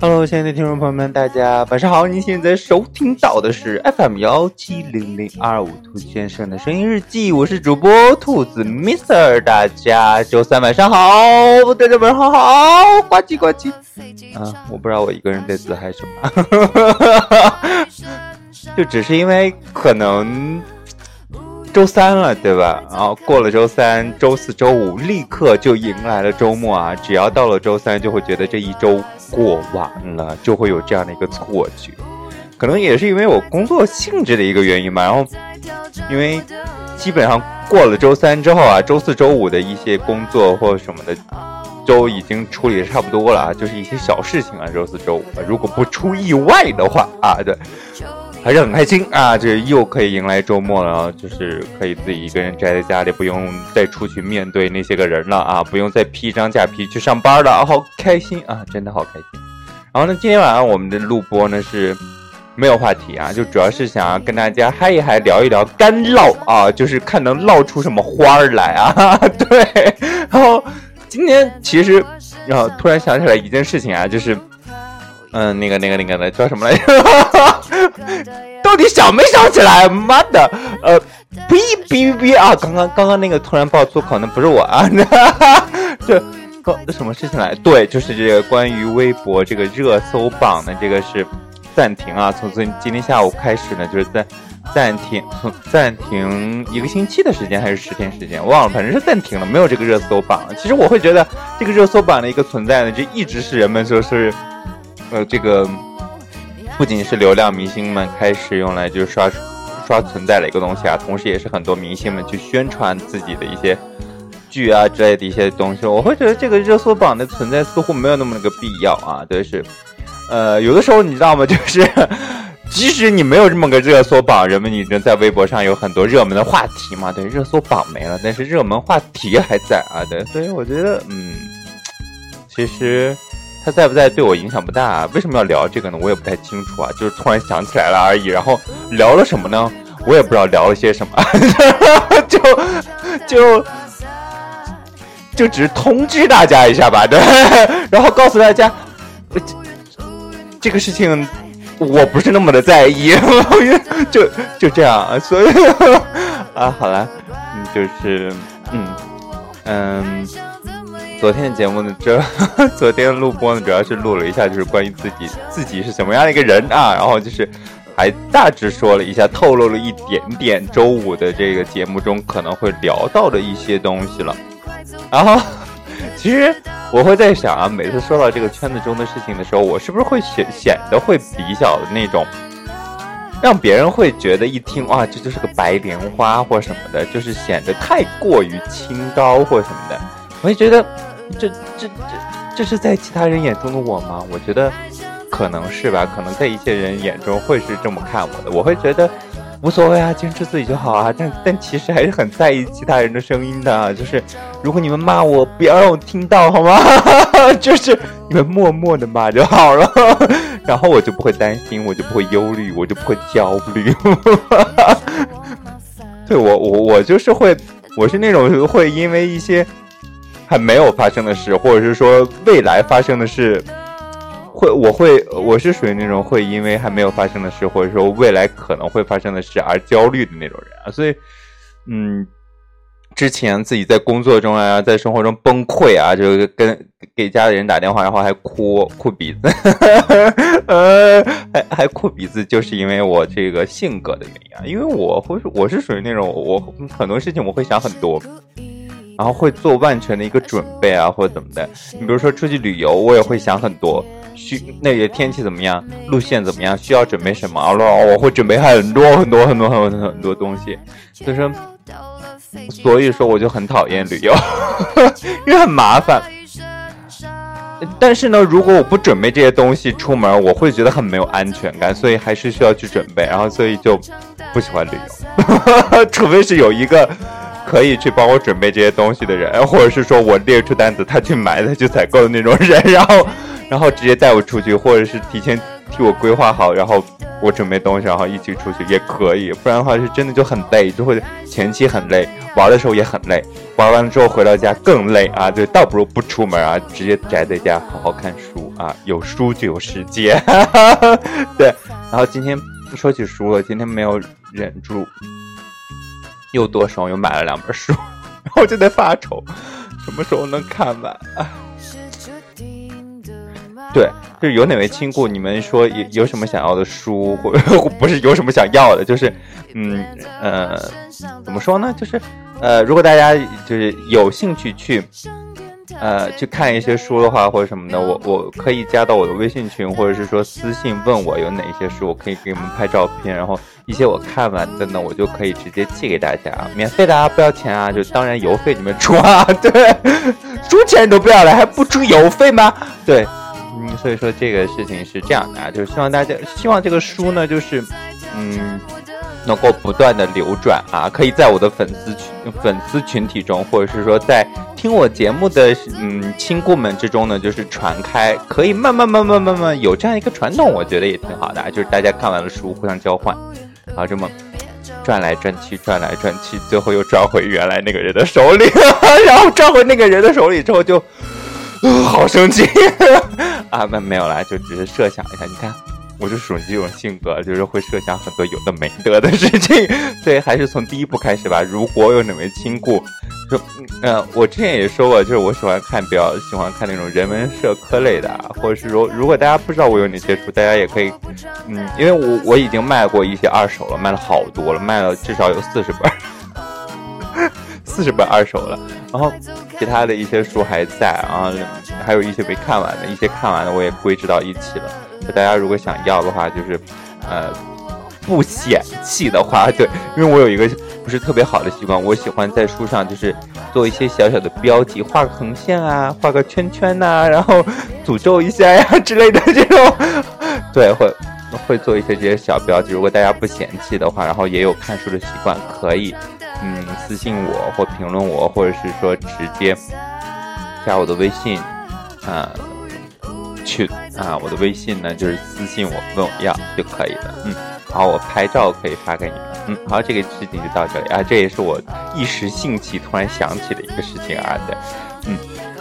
Hello，亲爱的听众朋友们，大家晚上好！您现在收听到的是 FM 幺七零零二五兔先生的声音日记，我是主播兔子 Mister，大家周三晚上好，大家晚上好，呱唧呱唧。啊，我不知道我一个人在自嗨什么，就只是因为可能。周三了，对吧？然后过了周三，周四周五立刻就迎来了周末啊！只要到了周三，就会觉得这一周过完了，就会有这样的一个错觉。可能也是因为我工作性质的一个原因吧。然后，因为基本上过了周三之后啊，周四周五的一些工作或什么的都已经处理的差不多了啊，就是一些小事情啊。周四周五，如果不出意外的话啊，对。还是很开心啊！这又可以迎来周末了，就是可以自己一个人宅在家里，不用再出去面对那些个人了啊！不用再披一张假皮去上班了，好开心啊！真的好开心。然后呢，今天晚上我们的录播呢是没有话题啊，就主要是想要跟大家嗨一嗨，聊一聊干唠啊，就是看能唠出什么花儿来啊！对。然后今天其实，然后突然想起来一件事情啊，就是。嗯，那个、那个、那个的叫什么来着？到底想没想起来？妈的！呃，哔哔哔啊！刚刚刚刚那个突然爆粗口，那不是我啊！这刚什么事情来？对，就是这个关于微博这个热搜榜的这个是暂停啊！从今今天下午开始呢，就是暂暂停，从暂停一个星期的时间还是十天时间，忘了，反正是暂停了，没有这个热搜榜了。其实我会觉得这个热搜榜的一个存在呢，就一直是人们说是。呃，这个不仅是流量明星们开始用来就是刷刷存在的一个东西啊，同时也是很多明星们去宣传自己的一些剧啊之类的一些东西。我会觉得这个热搜榜的存在似乎没有那么个必要啊。对，是，呃，有的时候你知道吗？就是 即使你没有这么个热搜榜，人们已经在微博上有很多热门的话题嘛。对，热搜榜没了，但是热门话题还在啊。对，所以我觉得，嗯，其实。他在不在对我影响不大啊，为什么要聊这个呢？我也不太清楚啊，就是突然想起来了而已。然后聊了什么呢？我也不知道聊了些什么，就就就只是通知大家一下吧，对。然后告诉大家，这个事情我不是那么的在意，就就这样。所以 啊，好了，嗯，就是嗯嗯。昨天的节目呢，这 昨天的录播呢，主要是录了一下，就是关于自己自己是什么样的一个人啊，然后就是还大致说了一下，透露了一点点周五的这个节目中可能会聊到的一些东西了。然后 其实我会在想啊，每次说到这个圈子中的事情的时候，我是不是会显显得会比较的那种，让别人会觉得一听哇，这就是个白莲花或什么的，就是显得太过于清高或什么的，我会觉得。这这这这是在其他人眼中的我吗？我觉得可能是吧，可能在一些人眼中会是这么看我的。我会觉得无所谓啊，坚持自己就好啊。但但其实还是很在意其他人的声音的。就是如果你们骂我，不要让我听到好吗？就是你们默默的骂就好了，然后我就不会担心，我就不会忧虑，我就不会焦虑。对我我我就是会，我是那种会因为一些。还没有发生的事，或者是说未来发生的事，会我会我是属于那种会因为还没有发生的事，或者说未来可能会发生的事而焦虑的那种人啊。所以，嗯，之前自己在工作中啊，在生活中崩溃啊，就跟给家里人打电话，然后还哭哭鼻子，呃，还还哭鼻子，就是因为我这个性格的原因啊。因为我会我是属于那种我很多事情我会想很多。然后会做万全的一个准备啊，或者怎么的。你比如说出去旅游，我也会想很多，需那个天气怎么样，路线怎么样，需要准备什么，然后我会准备很多很多很多很多很多东西。所以说，所以说我就很讨厌旅游，因为很麻烦。但是呢，如果我不准备这些东西出门，我会觉得很没有安全感，所以还是需要去准备。然后所以就不喜欢旅游，除非是有一个。可以去帮我准备这些东西的人，或者是说我列出单子，他去买，他去采购的那种人，然后 然后直接带我出去，或者是提前替我规划好，然后我准备东西，然后一起出去也可以。不然的话是真的就很累，就会前期很累，玩的时候也很累，玩完了之后回到家更累啊！就倒不如不出门啊，直接宅在家好好看书啊，有书就有时间。对，然后今天说起书了，今天没有忍住，又剁手又买了两本书，然后就在发愁，什么时候能看完啊？对，就是有哪位亲故，你们说有有什么想要的书，或不是有什么想要的，就是，嗯呃，怎么说呢？就是，呃，如果大家就是有兴趣去，呃，去看一些书的话，或者什么的，我我可以加到我的微信群，或者是说私信问我有哪些书，我可以给你们拍照片，然后一些我看完的呢，我就可以直接寄给大家，免费的啊，不要钱啊，就当然邮费你们出啊，对，出钱你都不要了，还不出邮费吗？对。嗯，所以说这个事情是这样的啊，就是希望大家希望这个书呢，就是嗯，能够不断的流转啊，可以在我的粉丝群粉丝群体中，或者是说在听我节目的嗯亲故们之中呢，就是传开，可以慢慢慢慢慢慢有这样一个传统，我觉得也挺好的啊，就是大家看完了书互相交换，然后这么转来转去，转来转去，最后又转回原来那个人的手里，然后转回那个人的手里之后就。好生气啊！没没有啦，就只是设想一下。你看，我就属于这种性格，就是会设想很多有的没得的事情。所以还是从第一步开始吧。如果有哪位亲故，就，嗯，我之前也说过，就是我喜欢看比较喜欢看那种人文社科类的，或者是说，如果大家不知道我有哪些书，大家也可以，嗯，因为我我已经卖过一些二手了，卖了好多了，卖了至少有四十本。四十本二手了，然后其他的一些书还在啊，还有一些没看完的，一些看完的我也归置到一起了。大家如果想要的话，就是呃不嫌弃的话，对，因为我有一个不是特别好的习惯，我喜欢在书上就是做一些小小的标记，画个横线啊，画个圈圈呐，然后诅咒一下呀之类的这种，对，会会做一些这些小标记。如果大家不嫌弃的话，然后也有看书的习惯，可以。嗯，私信我或评论我，或者是说直接加我的微信，啊，去啊，我的微信呢就是私信我问我要就可以了。嗯，好，我拍照可以发给你们。嗯，好，这个事情就到这里啊，这也是我一时兴起突然想起的一个事情啊。对，嗯，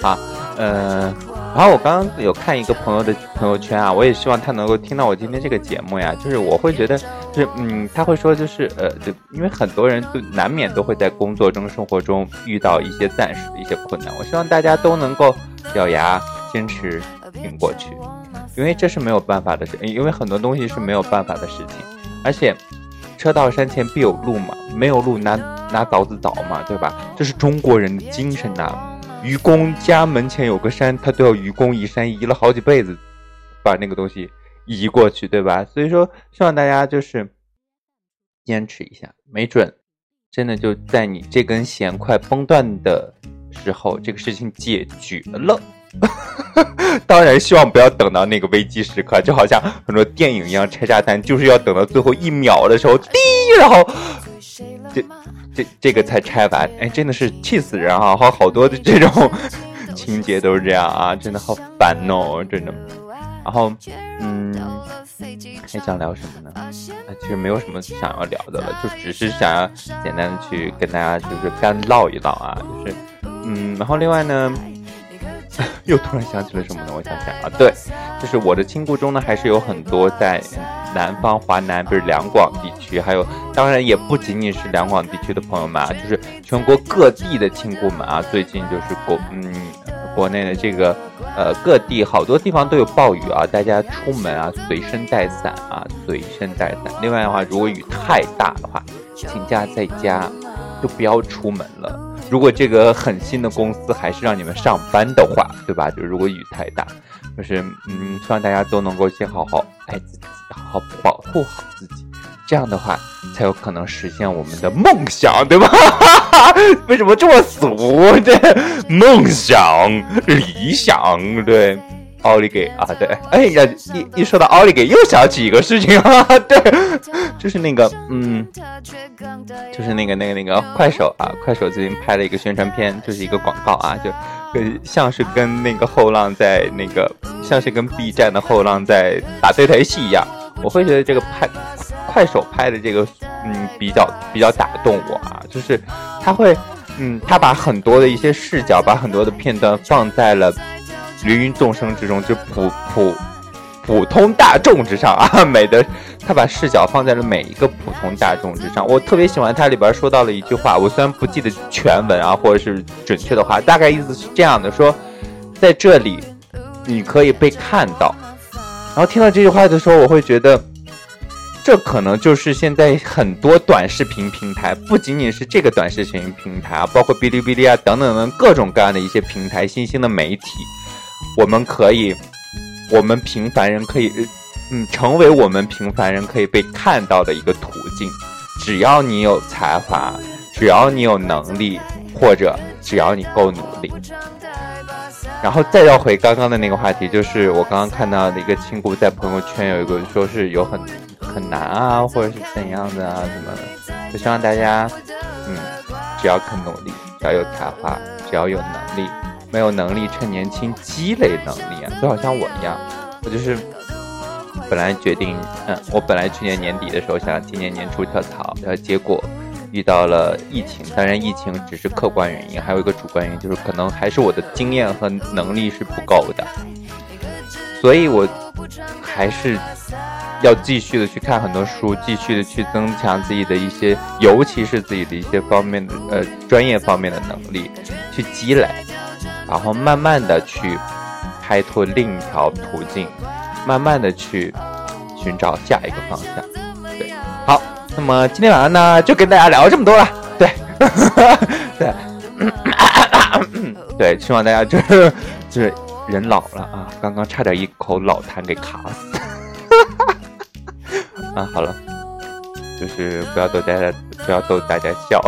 好，呃。然后我刚刚有看一个朋友的朋友圈啊，我也希望他能够听到我今天这个节目呀。就是我会觉得，就是嗯，他会说，就是呃，就因为很多人都难免都会在工作中、生活中遇到一些暂时的一些困难。我希望大家都能够咬牙坚持挺过去，因为这是没有办法的事，因为很多东西是没有办法的事情。而且，车到山前必有路嘛，没有路拿拿凿子凿嘛，对吧？这是中国人的精神呐。愚公家门前有个山，他都要愚公移山，移了好几辈子，把那个东西移过去，对吧？所以说，希望大家就是坚持一下，没准真的就在你这根弦快崩断的时候，这个事情解决了。当然，希望不要等到那个危机时刻，就好像很多电影一样，拆炸弹就是要等到最后一秒的时候，滴，然后这。这这个才拆完，哎，真的是气死人啊！好好多的这种情节都是这样啊，真的好烦哦，真的。然后，嗯，还想聊什么呢？啊其实没有什么想要聊的了，就只是想要简单的去跟大家就是干唠一唠啊，就是，嗯，然后另外呢。又突然想起了什么呢？我想想啊，对，就是我的亲故中呢，还是有很多在南方华南，不是两广地区，还有当然也不仅仅是两广地区的朋友们啊，就是全国各地的亲故们啊。最近就是国嗯国内的这个呃各地好多地方都有暴雨啊，大家出门啊随身带伞啊，随身带伞。另外的话，如果雨太大的话，请假在家，就不要出门了。如果这个狠心的公司还是让你们上班的话，对吧？就如果雨太大，就是嗯，希望大家都能够先好好爱自己，好好保护好自己，这样的话才有可能实现我们的梦想，对吧？为什么这么俗？这，梦想、理想，对。奥利给啊，对，哎呀，一一说到奥利给，又想起一个事情啊，对，就是那个，嗯，就是那个那个那个快手啊，快手最近拍了一个宣传片，就是一个广告啊，就跟像是跟那个后浪在那个像是跟 B 站的后浪在打对台戏一样。我会觉得这个拍快手拍的这个嗯比较比较打动我啊，就是他会嗯他把很多的一些视角，把很多的片段放在了芸芸众生之中，就普普。普通大众之上啊，美的，他把视角放在了每一个普通大众之上。我特别喜欢他里边说到了一句话，我虽然不记得全文啊，或者是准确的话，大概意思是这样的：说在这里你可以被看到。然后听到这句话的时候，我会觉得，这可能就是现在很多短视频平台，不仅仅是这个短视频平台啊，包括哔哩哔哩啊等等等各种各样的一些平台，新兴的媒体，我们可以。我们平凡人可以，嗯，成为我们平凡人可以被看到的一个途径。只要你有才华，只要你有能力，或者只要你够努力。然后再绕回刚刚的那个话题，就是我刚刚看到的一个亲故在朋友圈有一个说是有很很难啊，或者是怎样的啊什么的。就希望大家，嗯，只要肯努力，只要有才华，只要有能力。没有能力趁年轻积累能力啊，就好像我一样，我就是本来决定，嗯，我本来去年年底的时候想今年年初跳槽，然后结果遇到了疫情，当然疫情只是客观原因，还有一个主观原因就是可能还是我的经验和能力是不够的，所以我还是要继续的去看很多书，继续的去增强自己的一些，尤其是自己的一些方面的呃专业方面的能力，去积累。然后慢慢的去开拓另一条途径，慢慢的去寻找下一个方向。对，好，那么今天晚上呢，就跟大家聊这么多了。对，对，对，希望大家就是 就是人老了啊，刚刚差点一口老痰给卡死。啊，好了，就是不要逗大家，不要逗大家笑。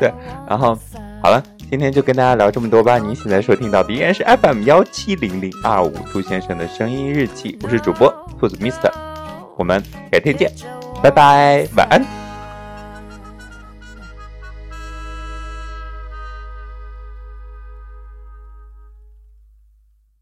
对，然后好了。今天就跟大家聊这么多吧。您现在收听到的依然是 FM 幺七零零二五兔先生的声音日记，我是主播兔子 Mister，我们改天见，拜拜，晚安。